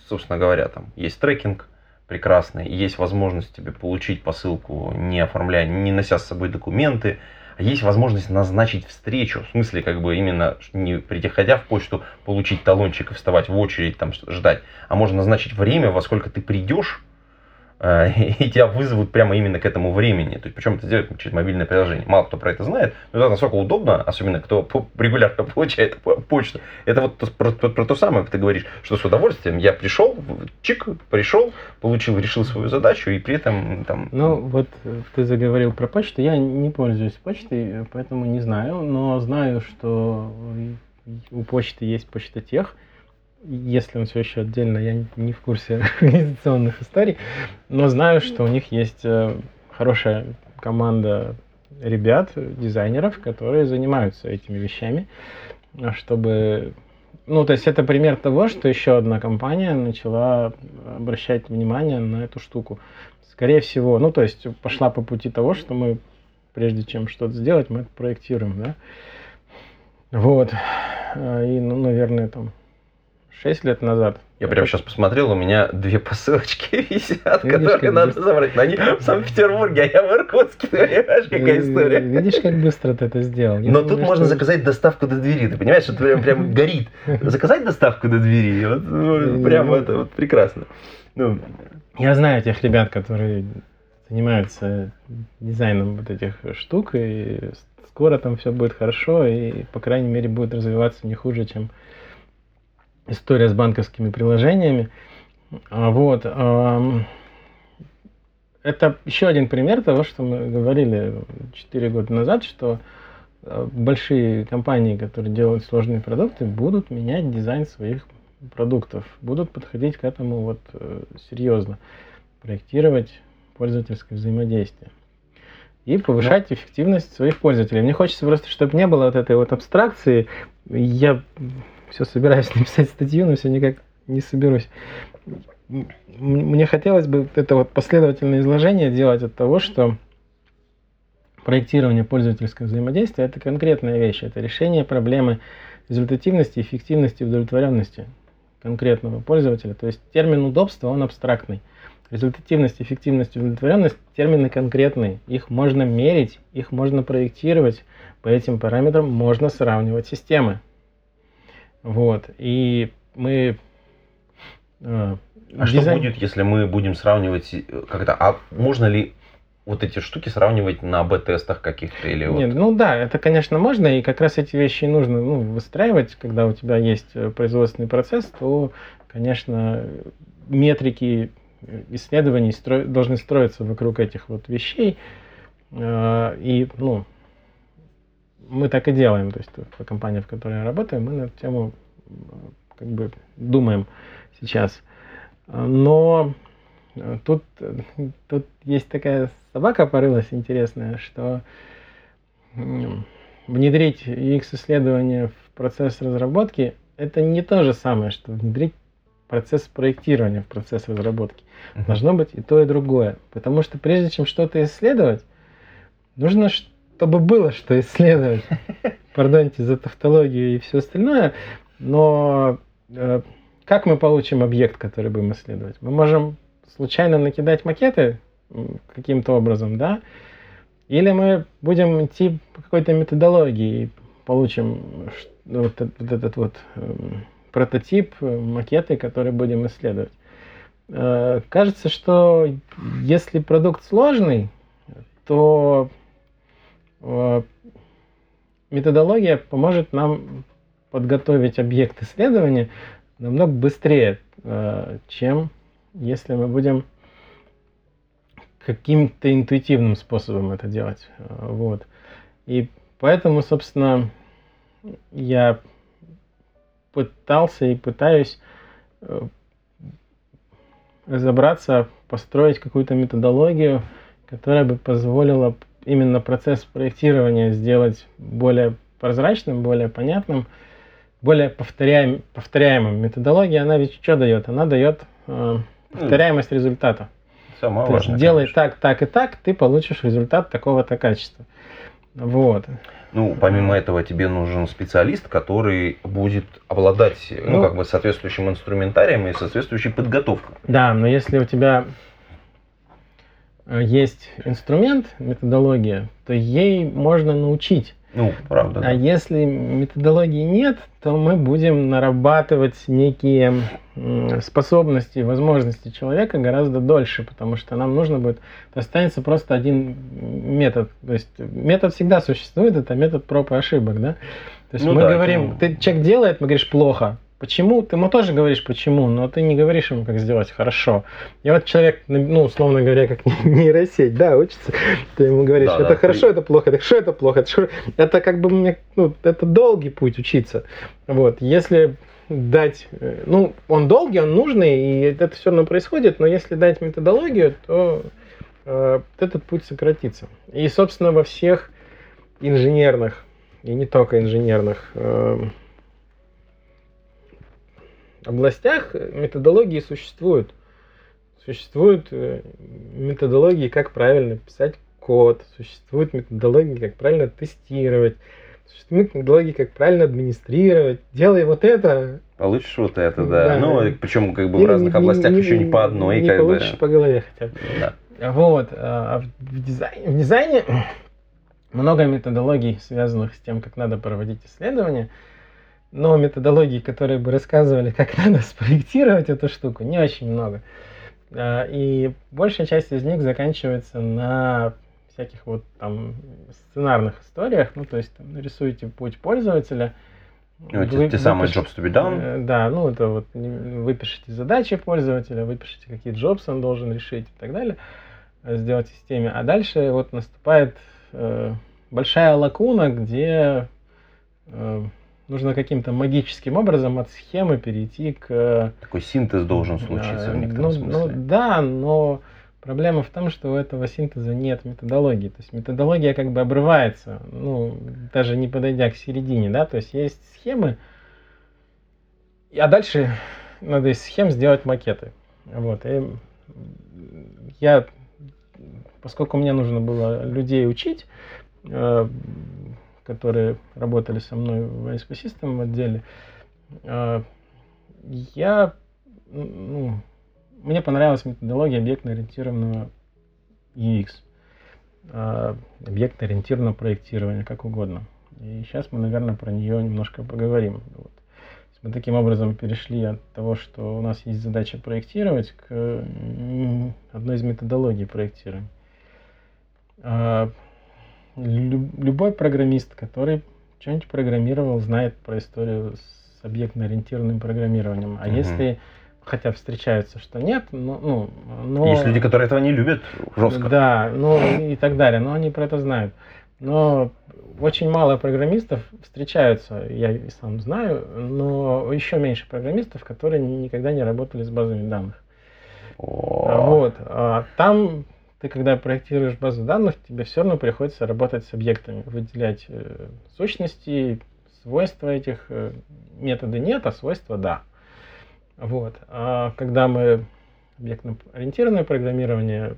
собственно говоря, там есть трекинг прекрасный, есть возможность тебе получить посылку, не оформляя, не нося с собой документы, есть возможность назначить встречу, в смысле, как бы именно не приходя в почту, получить талончик и вставать в очередь, там ждать, а можно назначить время, во сколько ты придешь, и тебя вызовут прямо именно к этому времени. То есть, причем это делать через мобильное приложение. Мало кто про это знает, но это насколько удобно, особенно кто регулярно получает почту. Это вот про, про, про то самое, ты говоришь, что с удовольствием я пришел, чик, пришел, получил, решил свою задачу, и при этом там... Ну, вот ты заговорил про почту. Я не пользуюсь почтой, поэтому не знаю, но знаю, что у почты есть почтотех, если он все еще отдельно, я не в курсе организационных историй, но знаю, что у них есть э, хорошая команда ребят, дизайнеров, которые занимаются этими вещами, чтобы... Ну, то есть это пример того, что еще одна компания начала обращать внимание на эту штуку. Скорее всего, ну, то есть пошла по пути того, что мы, прежде чем что-то сделать, мы это проектируем, да. Вот. Э, и, ну, наверное, там 6 лет назад. Я прямо сейчас посмотрел, у меня две посылочки висят, Видишь, которые надо быстро... забрать. Но они в Санкт-Петербурге, а я в Иркутске. Понимаешь, какая история? Видишь, как быстро ты это сделал? Я Но думаю, тут что... можно заказать доставку до двери. Ты понимаешь, это прям, прям горит. Заказать доставку до двери. Вот, ну, прям это вот прекрасно. Ну. Я знаю тех ребят, которые занимаются дизайном вот этих штук, и скоро там все будет хорошо, и, по крайней мере, будет развиваться не хуже, чем история с банковскими приложениями. А, вот. Это еще один пример того, что мы говорили 4 года назад, что а, большие компании, которые делают сложные продукты, будут менять дизайн своих продуктов, будут подходить к этому вот э, серьезно, проектировать пользовательское взаимодействие и повышать Но... эффективность своих пользователей. Мне хочется просто, чтобы не было вот этой вот абстракции. Я все собираюсь написать статью, но все никак не соберусь. Мне хотелось бы это вот последовательное изложение делать от того, что проектирование пользовательского взаимодействия – это конкретная вещь, это решение проблемы результативности, эффективности, удовлетворенности конкретного пользователя. То есть термин удобства, он абстрактный. Результативность, эффективность, удовлетворенность – термины конкретные. Их можно мерить, их можно проектировать, по этим параметрам можно сравнивать системы. Вот. И мы... Э, а дизайн... что будет, если мы будем сравнивать э, когда? А можно ли вот эти штуки сравнивать на б-тестах каких-то или Нет, вот... ну да, это, конечно, можно, и как раз эти вещи нужно ну, выстраивать, когда у тебя есть э, производственный процесс, то, конечно, метрики исследований стро... должны строиться вокруг этих вот вещей, и, ну, мы так и делаем. То есть по компании, в которой я работаю, мы на эту тему как бы думаем сейчас. Но тут, тут есть такая собака порылась интересная, что внедрить UX-исследование в процесс разработки это не то же самое, что внедрить процесс проектирования в процесс разработки. Должно быть и то, и другое. Потому что прежде чем что-то исследовать, нужно чтобы было что исследовать. Пардоньте за тавтологию и все остальное. Но э, как мы получим объект, который будем исследовать? Мы можем случайно накидать макеты каким-то образом, да? Или мы будем идти по какой-то методологии и получим вот, вот этот вот э, прототип, макеты, которые будем исследовать. Э, кажется, что если продукт сложный, то методология поможет нам подготовить объект исследования намного быстрее, э, чем если мы будем каким-то интуитивным способом это делать. Э, вот. И поэтому, собственно, я пытался и пытаюсь э, разобраться, построить какую-то методологию, которая бы позволила именно процесс проектирования сделать более прозрачным, более понятным, более повторяем, повторяемым. Методология, она ведь что дает? Она дает э, повторяемость результата. Самое То есть важное, делай конечно. так, так и так, ты получишь результат такого-то качества. Вот. Ну, помимо этого, тебе нужен специалист, который будет обладать, ну, Ну, как бы соответствующим инструментарием и соответствующей подготовкой. Да, но если у тебя есть инструмент, методология, то ей можно научить. Ну, правда. А да. если методологии нет, то мы будем нарабатывать некие способности, возможности человека гораздо дольше, потому что нам нужно будет, останется просто один метод. То есть метод всегда существует, это метод проб и ошибок, да? То есть Ну мы да, говорим, это- ты человек делает, мы говоришь плохо. Почему? Ты ему тоже говоришь почему, но ты не говоришь ему, как сделать хорошо. И вот человек, ну, условно говоря, как нейросеть, да, учится, ты ему говоришь, Да, это да, хорошо, ты- это плохо, это хорошо, это плохо, это, это как бы, мне, ну, это долгий путь учиться. Вот, если дать, э, ну, он долгий, он нужный, и это все равно происходит, но если дать методологию, то э, этот путь сократится. И, собственно, во всех инженерных, и не только инженерных, э, областях методологии существуют. Существуют э, методологии, как правильно писать код, существуют методологии, как правильно тестировать, существуют методологии, как правильно администрировать. Делай вот это. Получишь вот это, да. Да. Ну, причем как бы в или разных не- областях не- еще не по одной, не как бы. получишь по голове хотя бы. Да. Вот. А в дизайне, в дизайне много методологий, связанных с тем, как надо проводить исследования. Но методологий, которые бы рассказывали, как надо спроектировать эту штуку, не очень много. А, И большая часть из них заканчивается на всяких вот там сценарных историях. Ну, то есть там нарисуете путь пользователя. Ну, вы- те самые jobs to be done. Э, Да, ну это вот выпишите задачи пользователя, выпишите, какие jobs он должен решить и так далее, э, сделать в системе. А дальше вот наступает э, большая лакуна, где э, нужно каким-то магическим образом от схемы перейти к... Такой синтез должен случиться в э, некотором ну, смысле. ну да, но проблема в том, что у этого синтеза нет методологии. То есть методология как бы обрывается, ну, даже не подойдя к середине, да, то есть есть схемы, а дальше надо из схем сделать макеты. Вот. И я, поскольку мне нужно было людей учить, э, которые работали со мной в ISP System отделе, э, я, ну, мне понравилась методология объектно-ориентированного UX, э, объектно-ориентированного проектирования, как угодно. И сейчас мы, наверное, про нее немножко поговорим. Вот. Мы таким образом перешли от того, что у нас есть задача проектировать, к одной из методологий проектирования. Лю- Любой программист, который что-нибудь программировал, знает про историю с объектно-ориентированным программированием. А Мгм. если, хотя встречаются, что нет, но, ну, но... Есть люди, которые этого не любят жестко. Да, ну и так далее, но они про это знают. Но очень мало программистов встречаются, я и сам знаю, но еще меньше программистов, которые никогда не работали с базами данных. О, Вот. А там ты, когда проектируешь базу данных, тебе все равно приходится работать с объектами, выделять э, сущности, свойства этих. э, методы нет, а свойства да. Вот. А когда мы объектно-ориентированное программирование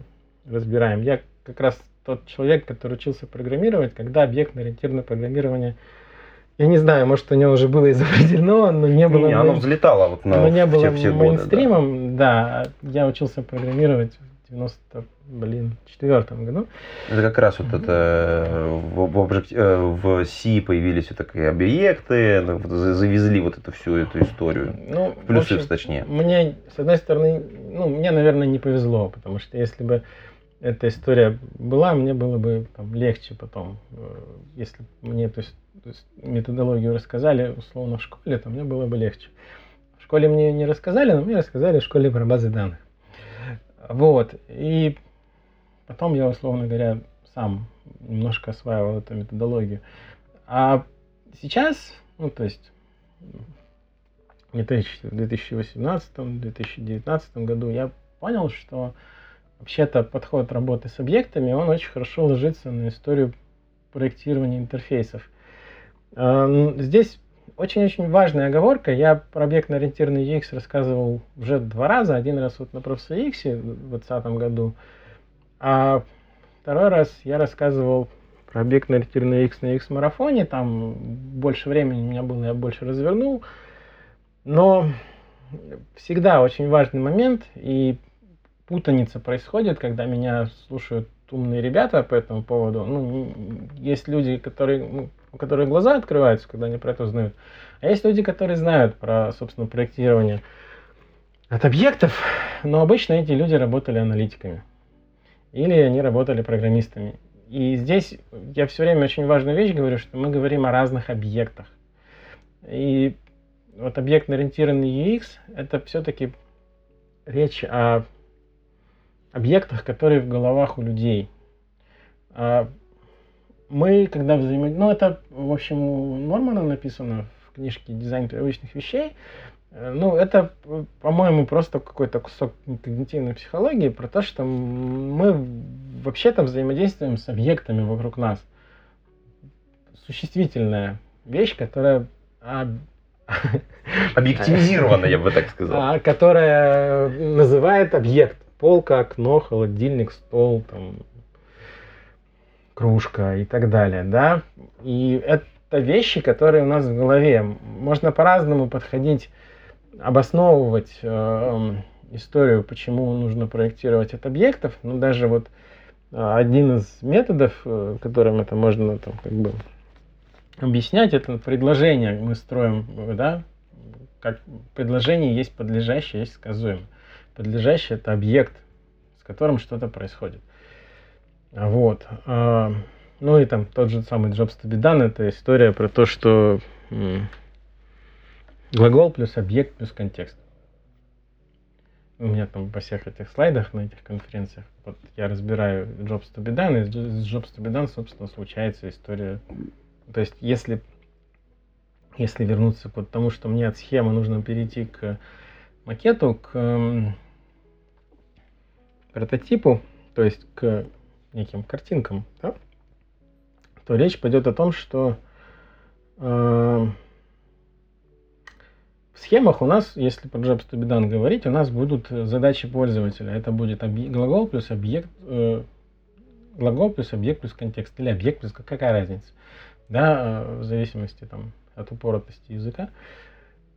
разбираем, я как раз тот человек, который учился программировать, когда объектно-ориентированное программирование, я не знаю, может, у него уже было изобретено, но не было... не, оно взлетало вот на но не в было все годы. да. мейнстримом, да. Я учился программировать в 90, блин, четвертом году. Это как раз вот это э, в, в, объект- э, в C появились вот такие объекты, ну, завезли вот эту всю эту историю. Ну, В плюс в общем, точнее. Мне, с одной стороны, ну, мне, наверное, не повезло, потому что если бы эта история была, мне было бы там, легче потом. Э, Если мне то есть, то есть методологию рассказали, условно, в школе, то мне было бы легче. В школе мне не рассказали, но мне рассказали в школе про базы данных. Вот. И потом я, условно говоря, сам немножко осваивал эту методологию. А сейчас, ну, то есть в 2018-2019 году, я понял, что вообще-то подход работы с объектами, он очень хорошо ложится на историю проектирования интерфейсов. Э, здесь очень-очень важная оговорка. Я про объектно-ориентированный UX рассказывал уже два раза. Один раз вот на профессоре X в 2020 году, а второй раз я рассказывал про объектно-ориентированный UX на X-марафоне. Там больше времени у меня было, я больше развернул. Но всегда очень важный момент, и путаница происходит, когда меня слушают умные ребята по этому поводу. Ну, есть люди, которые, ну, у которых глаза открываются, когда они про это узнают. А есть люди, которые знают про, собственно, проектирование от объектов, но обычно эти люди работали аналитиками. Или они работали программистами. И здесь я все время очень важную вещь говорю, что мы говорим о разных объектах. И вот объектно-ориентированный UX это все-таки речь о объектах, которые в головах у людей. Мы, когда взаимодействуем... Ну, это, в общем, у Нормана написано в книжке «Дизайн привычных вещей». Э, ну, это, по-моему, просто какой-то кусок когнитивной психологии про то, что мы вообще-то взаимодействуем с объектами вокруг нас. Существительная вещь, которая Объективизирована, я бы так сказал. А, которая называет объект полка, окно, холодильник, стол, там, кружка и так далее, да. И это вещи, которые у нас в голове. Можно по-разному подходить, обосновывать э, историю, почему нужно проектировать от объектов. Но даже вот э, один из методов, э, которым это можно там, как бы объяснять, это предложение мы строим, да, как предложение есть подлежащее, есть сказуемое. Подлежащий это объект, с которым что-то происходит. Вот. А, ну и там тот же самый Jobs to be done, это история про то, что глагол плюс объект плюс контекст. У меня там по всех этих слайдах на этих конференциях, вот я разбираю Jobs to be done, и с Jobs to be done, собственно, случается история. То есть, если, если вернуться к тому, что мне от схемы нужно перейти к макету, к прототипу, то есть к неким картинкам, да, то речь пойдет о том, что э, в схемах у нас, если про Jobs to be done говорить, у нас будут задачи пользователя. Это будет глагол плюс объект, э, глагол плюс объект плюс контекст, или объект плюс какая разница, да, в зависимости там от упоротости языка.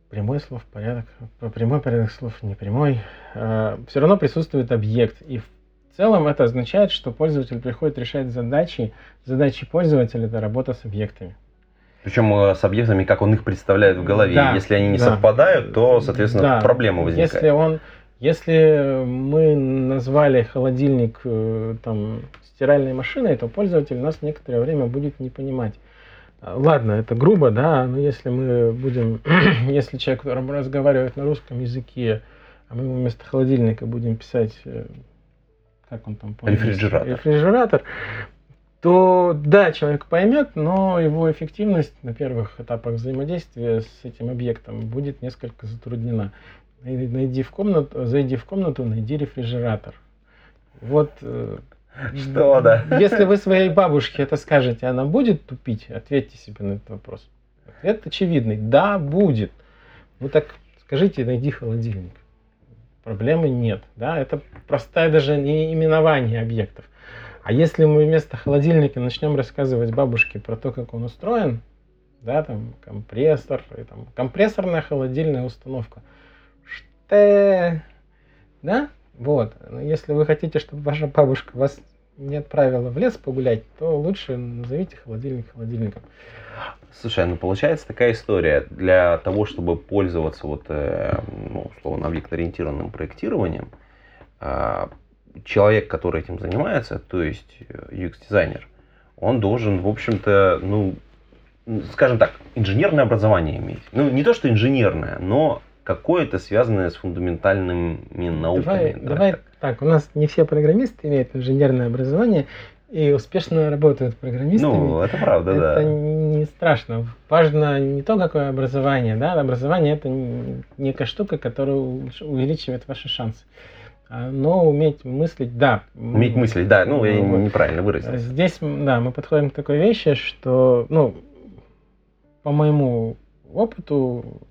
Прямой слов, порядок, прямой порядок слов, не прямой. Э, все равно присутствует объект. И в целом это означает, что пользователь приходит решать задачи. Задачи пользователя – это работа с объектами. Причем э, с объектами, как он их представляет в голове. Да, Если они не да. совпадают, то, соответственно, да. проблема возникает. Если, он, если мы назвали холодильник э, там, стиральной машиной, то пользователь нас некоторое время будет не понимать. Ладно, это грубо, да, но если мы будем, если человек разговаривает на русском языке, а мы вместо холодильника будем писать, э, как он там понял, рефрижератор. рефрижератор, то да, человек поймет, но его эффективность на первых этапах взаимодействия с этим объектом будет несколько затруднена. Найди в комнату, зайди в комнату, найди рефрижератор. Вот э, что, да? Если вы своей бабушке это скажете, она будет тупить? Ответьте себе на этот вопрос. Ответ очевидный. Да, будет. Ну так скажите, найди холодильник. Проблемы нет. Да? Это простая даже не именование объектов. А если мы вместо холодильника начнем рассказывать бабушке про то, как он устроен, да, там компрессор, и, там, компрессорная холодильная установка, что, да, вот. Если вы хотите, чтобы ваша бабушка вас не отправила в лес погулять, то лучше назовите холодильник холодильником. Слушай, ну получается такая история. Для того, чтобы пользоваться вот, э, ну, условно, объект-ориентированным проектированием, э, человек, который этим занимается, то есть UX-дизайнер, он должен, в общем-то, ну, скажем так, инженерное образование иметь. Ну, не то, что инженерное, но какое-то связанное с фундаментальными науками. Давай, да, давай так. так, у нас не все программисты имеют инженерное образование. и успешно работают программистами. Ну, это правда, это да. не страшно. Важно не то, какое образование, да, образование это не- некая штука, которая увеличивает ваши шансы. А, Но уметь мыслить, да. Уметь мыслить, да, ну, я неправильно выразился. Здесь, да, мы подходим к такой вещи, что, ну, по моему опыту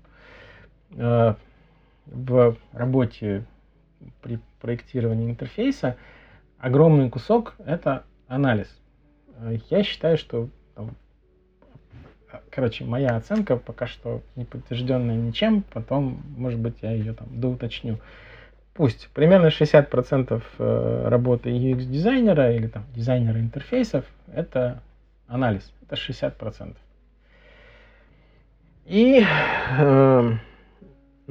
в работе при проектировании интерфейса огромный кусок это анализ. Э, Я считаю, что э, короче, моя оценка пока что не подтвержденная ничем, потом, может быть, я ее там доуточню. Пусть примерно 60% э, работы UX-дизайнера или там дизайнера интерфейсов это анализ, это 60%. И э,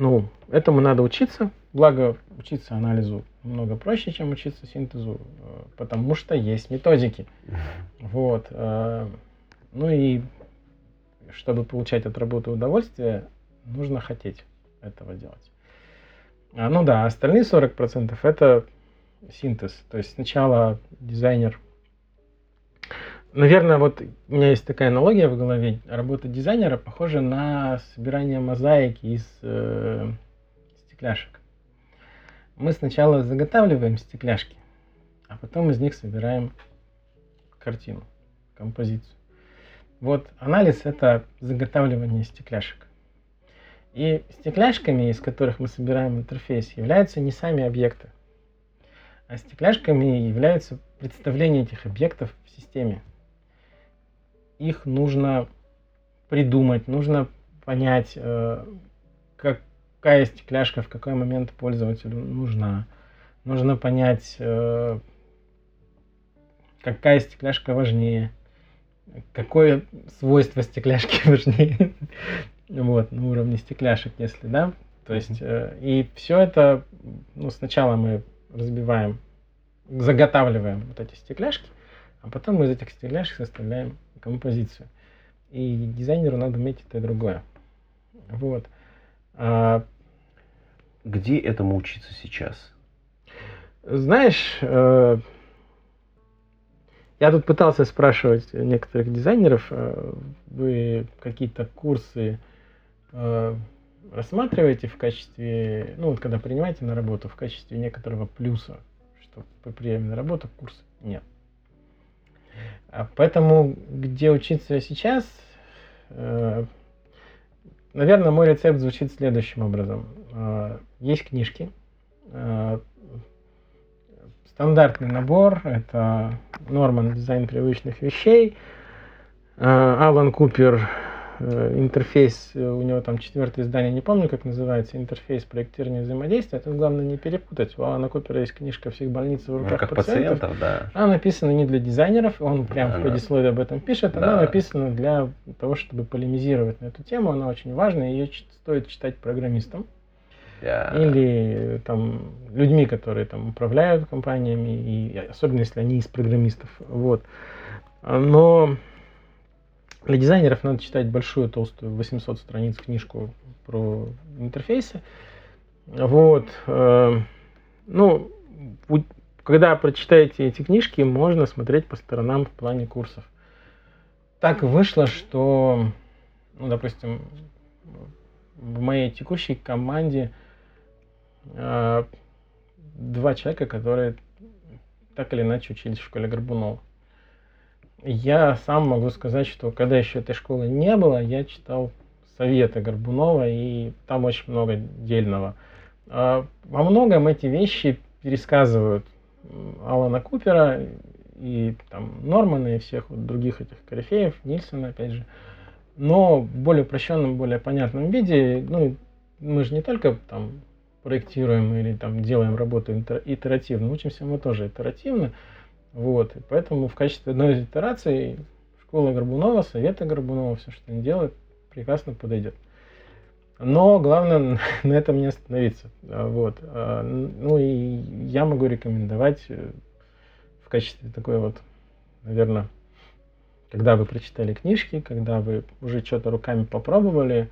ну, этому надо учиться. Благо, учиться анализу много проще, чем учиться синтезу, э, потому что есть методики. Вот. э, Ну и чтобы получать от работы удовольствие, нужно хотеть этого делать. А, ну да, остальные 40% это синтез. То есть сначала дизайнер... Наверное, вот у меня есть такая аналогия в голове. Работа дизайнера похожа на собирание мозаики из э, стекляшек. Мы сначала заготавливаем стекляшки, а потом из них собираем картину, композицию. Вот анализ это заготавливание стекляшек. И стекляшками, из которых мы собираем интерфейс, являются не сами объекты, а стекляшками являются представления этих объектов в системе. Их нужно придумать, нужно понять, э, какая стекляшка в какой момент пользователю нужна. Нужно понять, э, какая стекляшка важнее, какое свойство стекляшки важнее. Вот, на уровне стекляшек, если, да. То есть, э, и все это, ну, сначала мы разбиваем, заготавливаем вот эти стекляшки, а потом мы из этих стекляшек составляем композицию. И дизайнеру надо уметь и то и другое. Вот. А, Где этому учиться сейчас? знаешь, э, я тут пытался спрашивать некоторых дизайнеров, э, вы какие-то курсы э, рассматриваете в качестве, ну вот когда принимаете на работу, в качестве некоторого плюса, что по приеме на работу курс нет. А Поэтому где учиться сейчас, э, наверное, мой рецепт звучит следующим образом. Э, Есть книжки, э, стандартный набор, это Норман дизайн привычных вещей, Алан Купер интерфейс, э, у него там четвертое издание, не помню, как называется, интерфейс проектирования взаимодействия. Тут главное не перепутать. У Алана Купера есть книжка «Всех больниц в В руках, руках пациентов». пациентов, да. Она написана не для дизайнеров, он прям в Она- предисловии об этом пишет, она Да. написана для того, чтобы полемизировать на эту тему, она очень важная, ее стоит читать программистам Я- или э, там людьми, которые там управляют компаниями, и особенно если они из программистов. Вот. А, Но для дизайнеров надо читать большую, толстую, 800 страниц книжку про интерфейсы. Вот. э, Ну, когда прочитаете эти книжки, можно смотреть по сторонам в плане курсов. Так вышло, что, ну, допустим, в моей текущей команде э, два человека, которые так или иначе учились в школе Горбунова. Я сам могу сказать, что когда еще этой школы не было, я читал советы Горбунова, и там очень много дельного. А, Во многом эти вещи пересказывают Алана Купера и там Нормана и всех вот других этих корифеев, Нильсона, опять же. Но в более упрощенном, более понятном виде, ну, мы же не только там проектируем или там делаем работу итеративно, учимся мы тоже итеративно. Вот, и поэтому в качестве одной из итераций школа Горбунова, советы Горбунова, все, что они делают, прекрасно подойдет. Но главное на этом не остановиться. А, Вот. А, Ну и я могу рекомендовать э, в качестве такой вот, наверное, когда вы прочитали книжки, когда вы уже что-то руками попробовали,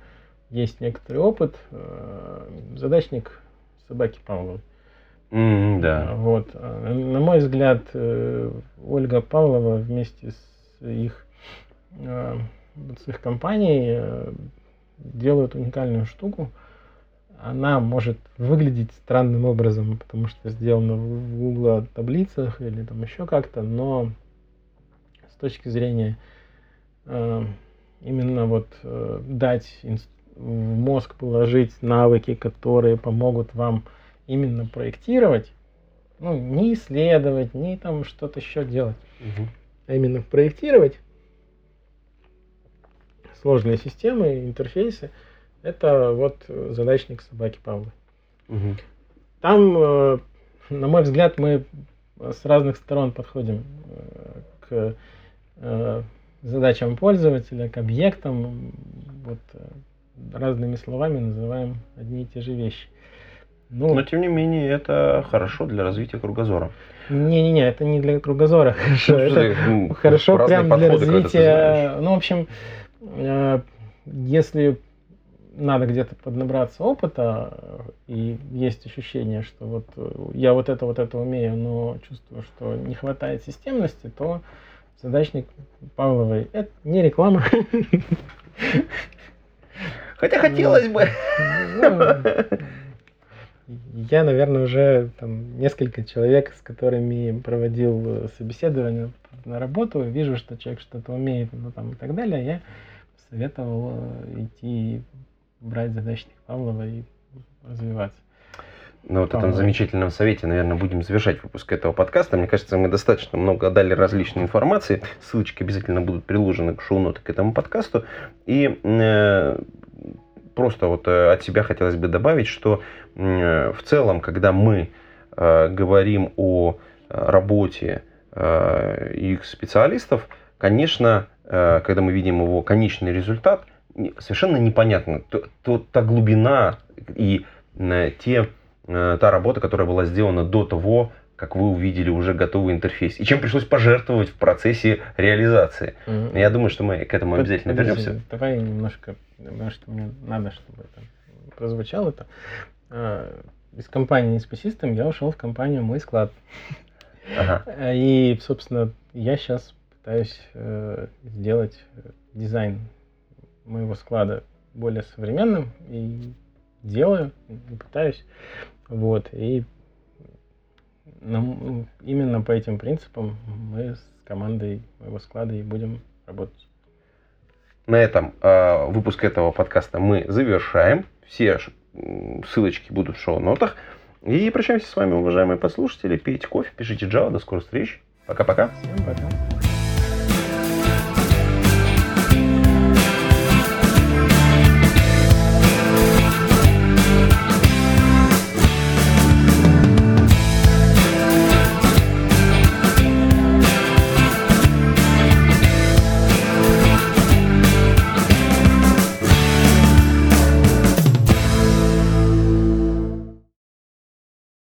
есть некоторый опыт, э, задачник собаки Павловой. Да. Вот. А, На мой взгляд, э, Ольга Павлова вместе с их, вот с их компанией э, делают уникальную штуку. Она может выглядеть странным образом, потому что сделана в Google таблицах или там еще как-то, но с точки зрения э, именно вот дать в мозг положить навыки, которые помогут вам именно проектировать, ну, не исследовать, не там что-то еще делать, Мгм. а именно проектировать сложные системы, интерфейсы, это вот э, задачник собаки Павлы. Мгм. Там, э, на мой взгляд, мы с разных сторон подходим э, к задачам пользователя, к объектам, вот разными словами называем одни и те же вещи. Ну, Но тем не менее, это хорошо для развития кругозора. не-не-не, это не для кругозора хорошо, Ну, это ну, хорошо прям для развития. Ну, в общем, э, если надо где-то поднабраться опыта, э, и есть ощущение, что вот э, я вот это, вот это умею, но чувствую, что не хватает системности, то задачник Павловой это не реклама. Хотя хотелось бы. Ну, Я, наверное, уже там несколько человек, с которыми проводил собеседование на работу, вижу, что человек что-то умеет, ну там и так далее, я советовал э, идти брать задачник Павлова и развиваться. На вот этом замечательном совете, наверное, будем завершать выпуск этого подкаста. Мне кажется, мы достаточно много дали различной информации. Ссылочки обязательно будут приложены к шоу-ноты к этому подкасту. И э, просто вот э, от себя хотелось бы добавить, что э, в целом, когда мы э, говорим о работе их специалистов, конечно, когда мы видим его конечный результат, совершенно непонятно то, то- та глубина и те, та работа, которая была сделана до того, как вы увидели уже готовый интерфейс, и чем пришлось пожертвовать в процессе реализации. Я думаю, что мы к этому обязательно вернемся. Давай немножко, потому что мне надо, чтобы это прозвучало это. А, Из компании System я ушел в компанию Мой склад. Ага. И, собственно, я сейчас пытаюсь э, сделать э, дизайн моего склада более современным и делаю, пытаюсь. Вот. И нам- именно по этим принципам мы с командой моего склада и будем работать. На этом э, выпуск этого подкаста мы завершаем. Все ссылочки будут в шоу-нотах. И прощаемся с вами, уважаемые послушатели. Пейте кофе, пишите Java. До скорых встреч. Пока-пока. Всем пока.